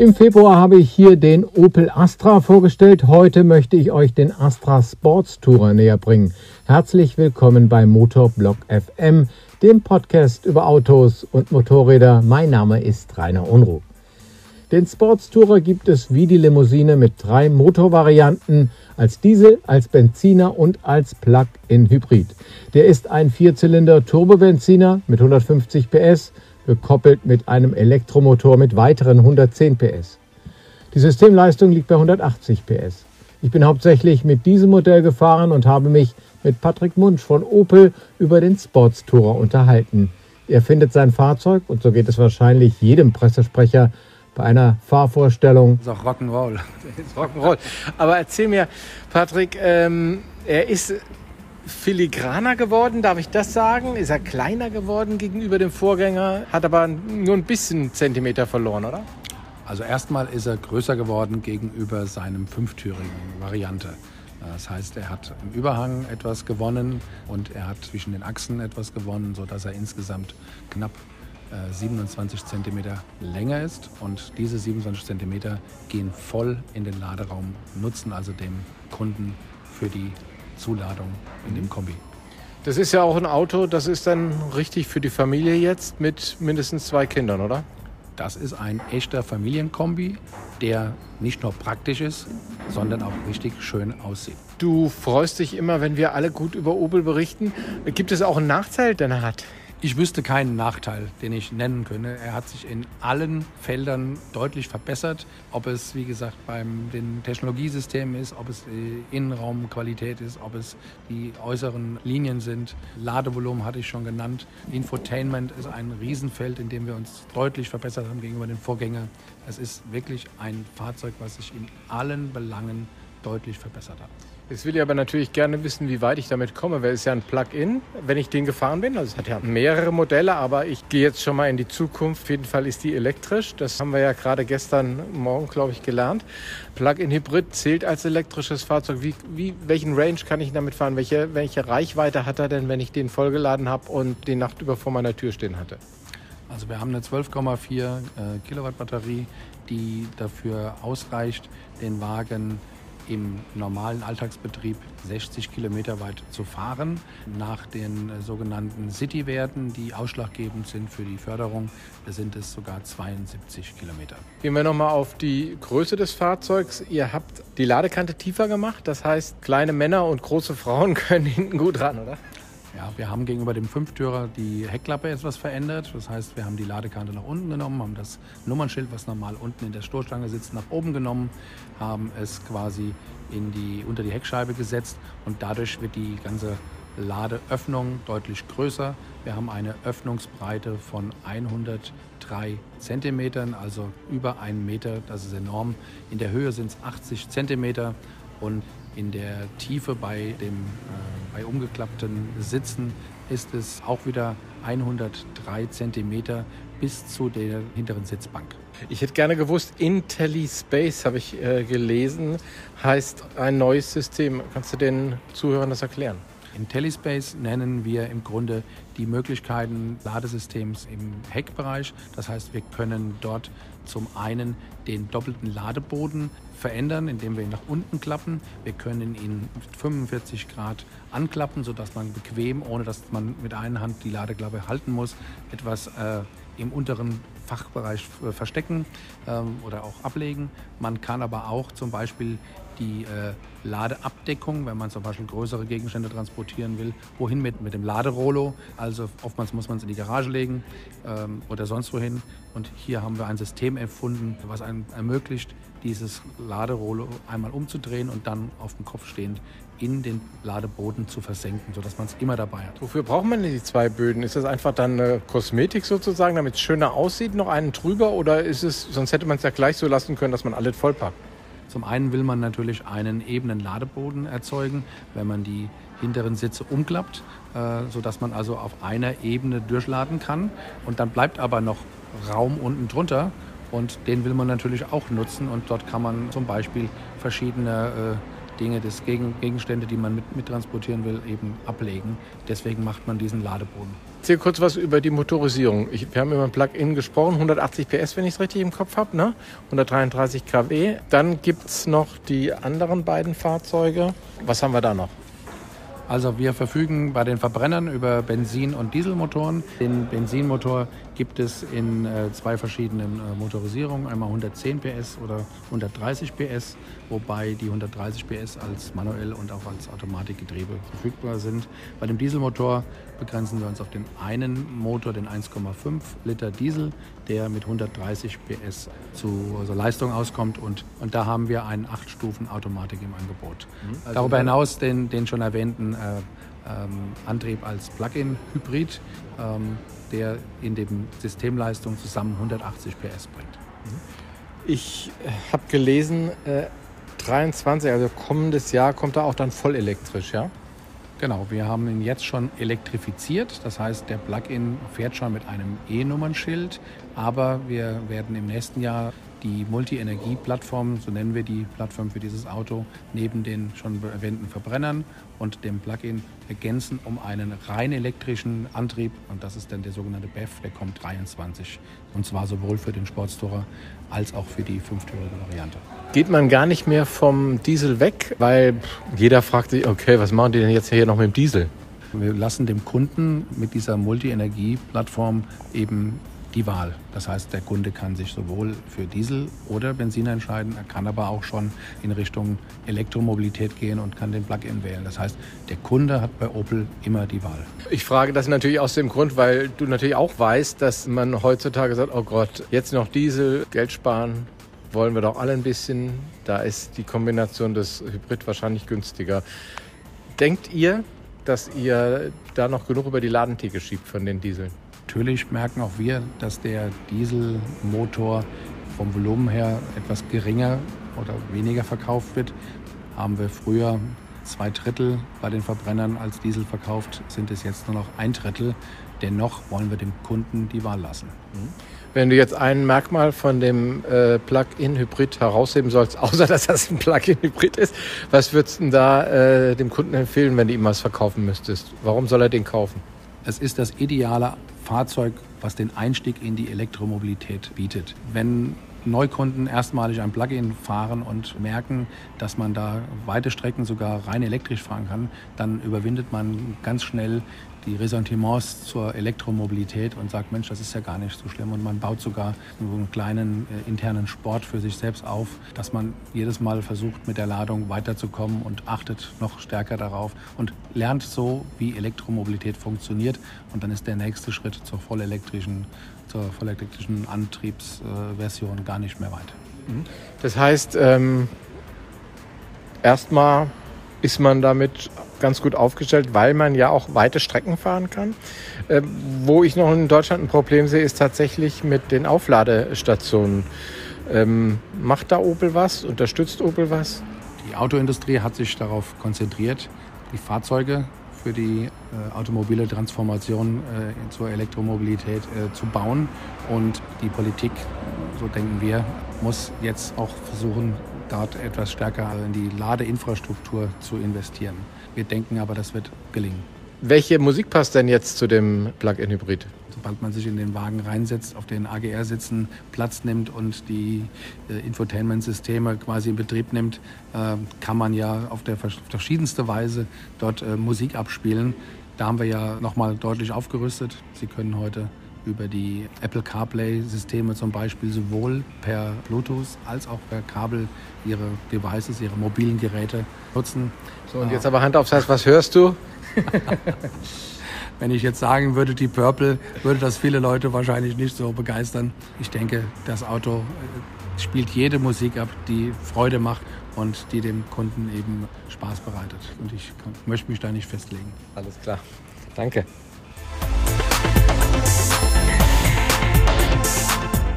Im Februar habe ich hier den Opel Astra vorgestellt. Heute möchte ich euch den Astra Sports Tourer näher bringen. Herzlich willkommen bei Motorblock FM, dem Podcast über Autos und Motorräder. Mein Name ist Rainer Unruh. Den Sports Tourer gibt es wie die Limousine mit drei Motorvarianten, als Diesel, als Benziner und als Plug-in Hybrid. Der ist ein Vierzylinder Turbobenziner mit 150 PS gekoppelt mit einem Elektromotor mit weiteren 110 PS. Die Systemleistung liegt bei 180 PS. Ich bin hauptsächlich mit diesem Modell gefahren und habe mich mit Patrick Munsch von Opel über den Sports Tourer unterhalten. Er findet sein Fahrzeug, und so geht es wahrscheinlich jedem Pressesprecher, bei einer Fahrvorstellung. Das ist auch Rock'n'Roll. Rock'n'Roll. Aber erzähl mir, Patrick, ähm, er ist filigraner geworden, darf ich das sagen? Ist er kleiner geworden gegenüber dem Vorgänger, hat aber nur ein bisschen Zentimeter verloren, oder? Also erstmal ist er größer geworden gegenüber seinem fünftürigen Variante. Das heißt, er hat im Überhang etwas gewonnen und er hat zwischen den Achsen etwas gewonnen, sodass er insgesamt knapp 27 cm länger ist. Und diese 27 cm gehen voll in den Laderaum, nutzen also dem Kunden für die Zuladung in dem Kombi. Das ist ja auch ein Auto, das ist dann richtig für die Familie jetzt mit mindestens zwei Kindern, oder? Das ist ein echter Familienkombi, der nicht nur praktisch ist, sondern auch richtig schön aussieht. Du freust dich immer, wenn wir alle gut über Opel berichten. Gibt es auch einen Nachteil, den er hat? Ich wüsste keinen Nachteil, den ich nennen könnte. Er hat sich in allen Feldern deutlich verbessert. Ob es, wie gesagt, beim den Technologiesystemen ist, ob es die Innenraumqualität ist, ob es die äußeren Linien sind. Ladevolumen hatte ich schon genannt. Infotainment ist ein Riesenfeld, in dem wir uns deutlich verbessert haben gegenüber den Vorgängern. Es ist wirklich ein Fahrzeug, was sich in allen Belangen deutlich verbessert hat. Jetzt will ich aber natürlich gerne wissen, wie weit ich damit komme, weil es ja ein Plug-in, wenn ich den gefahren bin. Also es hat ja mehrere Modelle, aber ich gehe jetzt schon mal in die Zukunft. Auf jeden Fall ist die elektrisch. Das haben wir ja gerade gestern Morgen, glaube ich, gelernt. Plug-in-Hybrid zählt als elektrisches Fahrzeug. Wie, wie, welchen Range kann ich damit fahren? Welche, welche Reichweite hat er denn, wenn ich den vollgeladen habe und die Nacht über vor meiner Tür stehen hatte? Also wir haben eine 12,4 äh, Kilowatt Batterie, die dafür ausreicht, den Wagen im normalen Alltagsbetrieb 60 Kilometer weit zu fahren. Nach den äh, sogenannten City-Werten, die ausschlaggebend sind für die Förderung, sind es sogar 72 Kilometer. Gehen wir nochmal auf die Größe des Fahrzeugs. Ihr habt die Ladekante tiefer gemacht, das heißt, kleine Männer und große Frauen können hinten gut ran, oder? Ja, wir haben gegenüber dem Fünftürer die Heckklappe etwas verändert. Das heißt, wir haben die Ladekante nach unten genommen, haben das Nummernschild, was normal unten in der Stoßstange sitzt, nach oben genommen, haben es quasi in die, unter die Heckscheibe gesetzt und dadurch wird die ganze Ladeöffnung deutlich größer. Wir haben eine Öffnungsbreite von 103 Zentimetern, also über einen Meter. Das ist enorm. In der Höhe sind es 80 Zentimeter und in der Tiefe bei, dem, äh, bei umgeklappten Sitzen ist es auch wieder 103 Zentimeter bis zu der hinteren Sitzbank. Ich hätte gerne gewusst, IntelliSpace habe ich äh, gelesen, heißt ein neues System. Kannst du den Zuhörern das erklären? IntelliSpace nennen wir im Grunde die Möglichkeiten Ladesystems im Heckbereich. Das heißt, wir können dort zum einen den doppelten Ladeboden verändern, indem wir ihn nach unten klappen. Wir können ihn 45 Grad anklappen, sodass man bequem, ohne dass man mit einer Hand die Ladeklappe halten muss, etwas äh, im unteren Fachbereich äh, verstecken ähm, oder auch ablegen. Man kann aber auch zum Beispiel die äh, Ladeabdeckung, wenn man zum Beispiel größere Gegenstände transportieren will, wohin mit, mit dem Laderollo. Also oftmals muss man es in die Garage legen ähm, oder sonst wohin. Und hier haben wir ein System erfunden, was einem ermöglicht, dieses Laderollo einmal umzudrehen und dann auf dem Kopf stehend in den Ladeboden zu versenken, sodass man es immer dabei hat. Wofür braucht man denn die zwei Böden? Ist das einfach dann eine Kosmetik sozusagen, damit es schöner aussieht, noch einen drüber? Oder ist es, sonst hätte man es ja gleich so lassen können, dass man alles vollpackt? Zum einen will man natürlich einen ebenen Ladeboden erzeugen, wenn man die hinteren Sitze umklappt, äh, sodass man also auf einer Ebene durchladen kann. Und dann bleibt aber noch Raum unten drunter und den will man natürlich auch nutzen und dort kann man zum Beispiel verschiedene äh, Dinge, das Gegenstände, die man mit, mittransportieren will, eben ablegen. Deswegen macht man diesen Ladeboden. Erzähl kurz was über die Motorisierung. Ich, wir haben über ein Plug-in gesprochen, 180 PS, wenn ich es richtig im Kopf habe, ne? 133 kW. Dann gibt es noch die anderen beiden Fahrzeuge. Was haben wir da noch? Also wir verfügen bei den Verbrennern über Benzin- und Dieselmotoren. Den Benzinmotor gibt es in äh, zwei verschiedenen äh, Motorisierungen, einmal 110 PS oder 130 PS, wobei die 130 PS als manuell und auch als Automatikgetriebe verfügbar sind. Bei dem Dieselmotor begrenzen wir uns auf den einen Motor, den 1,5 Liter Diesel, der mit 130 PS zu also Leistung auskommt und, und da haben wir einen 8-Stufen-Automatik im Angebot. Mhm. Also Darüber hinaus den, den schon erwähnten äh, ähm, Antrieb als Plug-in-Hybrid, ähm, der in dem Systemleistung zusammen 180 PS bringt. Mhm. Ich äh, habe gelesen, äh, 23, also kommendes Jahr kommt er auch dann voll elektrisch, ja? Genau, wir haben ihn jetzt schon elektrifiziert. Das heißt, der Plug-in fährt schon mit einem E-Nummernschild. Aber wir werden im nächsten Jahr die Multi-Energie-Plattform, so nennen wir die Plattform für dieses Auto, neben den schon erwähnten Verbrennern und dem Plug-in ergänzen um einen rein elektrischen Antrieb. Und das ist dann der sogenannte BEF, der kommt 23. Und zwar sowohl für den Sportstourer als auch für die fünftürige Variante. Geht man gar nicht mehr vom Diesel weg, weil jeder fragt sich, okay, was machen die denn jetzt hier noch mit dem Diesel? Wir lassen dem Kunden mit dieser Multi-Energie-Plattform eben die Wahl. Das heißt, der Kunde kann sich sowohl für Diesel oder Benzin entscheiden, er kann aber auch schon in Richtung Elektromobilität gehen und kann den Plug-in wählen. Das heißt, der Kunde hat bei Opel immer die Wahl. Ich frage das natürlich aus dem Grund, weil du natürlich auch weißt, dass man heutzutage sagt, oh Gott, jetzt noch Diesel, Geld sparen, wollen wir doch alle ein bisschen. Da ist die Kombination des Hybrid wahrscheinlich günstiger. Denkt ihr, dass ihr da noch genug über die Ladentheke schiebt von den Dieseln? Natürlich merken auch wir, dass der Dieselmotor vom Volumen her etwas geringer oder weniger verkauft wird. Haben wir früher zwei Drittel bei den Verbrennern als Diesel verkauft, sind es jetzt nur noch ein Drittel. Dennoch wollen wir dem Kunden die Wahl lassen. Mhm. Wenn du jetzt ein Merkmal von dem äh, Plug-in-Hybrid herausheben sollst, außer dass das ein Plug-in-Hybrid ist, was würdest du da äh, dem Kunden empfehlen, wenn du ihm was verkaufen müsstest? Warum soll er den kaufen? Es ist das ideale Fahrzeug, was den Einstieg in die Elektromobilität bietet. Wenn Neukunden erstmalig ein Plug-in fahren und merken, dass man da weite Strecken sogar rein elektrisch fahren kann, dann überwindet man ganz schnell die Ressentiments zur Elektromobilität und sagt, Mensch, das ist ja gar nicht so schlimm. Und man baut sogar einen kleinen äh, internen Sport für sich selbst auf, dass man jedes Mal versucht, mit der Ladung weiterzukommen und achtet noch stärker darauf und lernt so, wie Elektromobilität funktioniert. Und dann ist der nächste Schritt zur vollelektrischen, zur vollelektrischen Antriebsversion äh, gar nicht mehr weit. Mhm. Das heißt, ähm, erstmal ist man damit ganz gut aufgestellt, weil man ja auch weite Strecken fahren kann. Äh, wo ich noch in Deutschland ein Problem sehe, ist tatsächlich mit den Aufladestationen. Ähm, macht da Opel was? Unterstützt Opel was? Die Autoindustrie hat sich darauf konzentriert, die Fahrzeuge für die äh, automobile Transformation äh, zur Elektromobilität äh, zu bauen. Und die Politik, so denken wir, muss jetzt auch versuchen, dort etwas stärker in die Ladeinfrastruktur zu investieren. Wir denken aber, das wird gelingen. Welche Musik passt denn jetzt zu dem Plug-in-Hybrid? Sobald man sich in den Wagen reinsetzt, auf den AGR-Sitzen Platz nimmt und die äh, Infotainment-Systeme quasi in Betrieb nimmt, äh, kann man ja auf der verschiedenste Weise dort äh, Musik abspielen. Da haben wir ja nochmal deutlich aufgerüstet. Sie können heute über die Apple CarPlay-Systeme zum Beispiel sowohl per Bluetooth als auch per Kabel ihre Devices, ihre mobilen Geräte nutzen. So, und jetzt aber Hand aufs Herz, was hörst du? Wenn ich jetzt sagen würde, die Purple, würde das viele Leute wahrscheinlich nicht so begeistern. Ich denke, das Auto äh, spielt jede Musik ab, die Freude macht und die dem Kunden eben Spaß bereitet. Und ich möchte mich da nicht festlegen. Alles klar. Danke.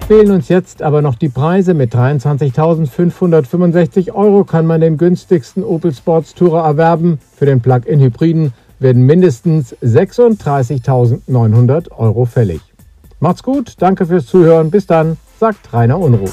Fehlen uns jetzt aber noch die Preise. Mit 23.565 Euro kann man den günstigsten Opel Sports Tourer erwerben. Für den Plug-in-Hybriden werden mindestens 36.900 Euro fällig. Macht's gut, danke fürs Zuhören. Bis dann, sagt Rainer Unruh.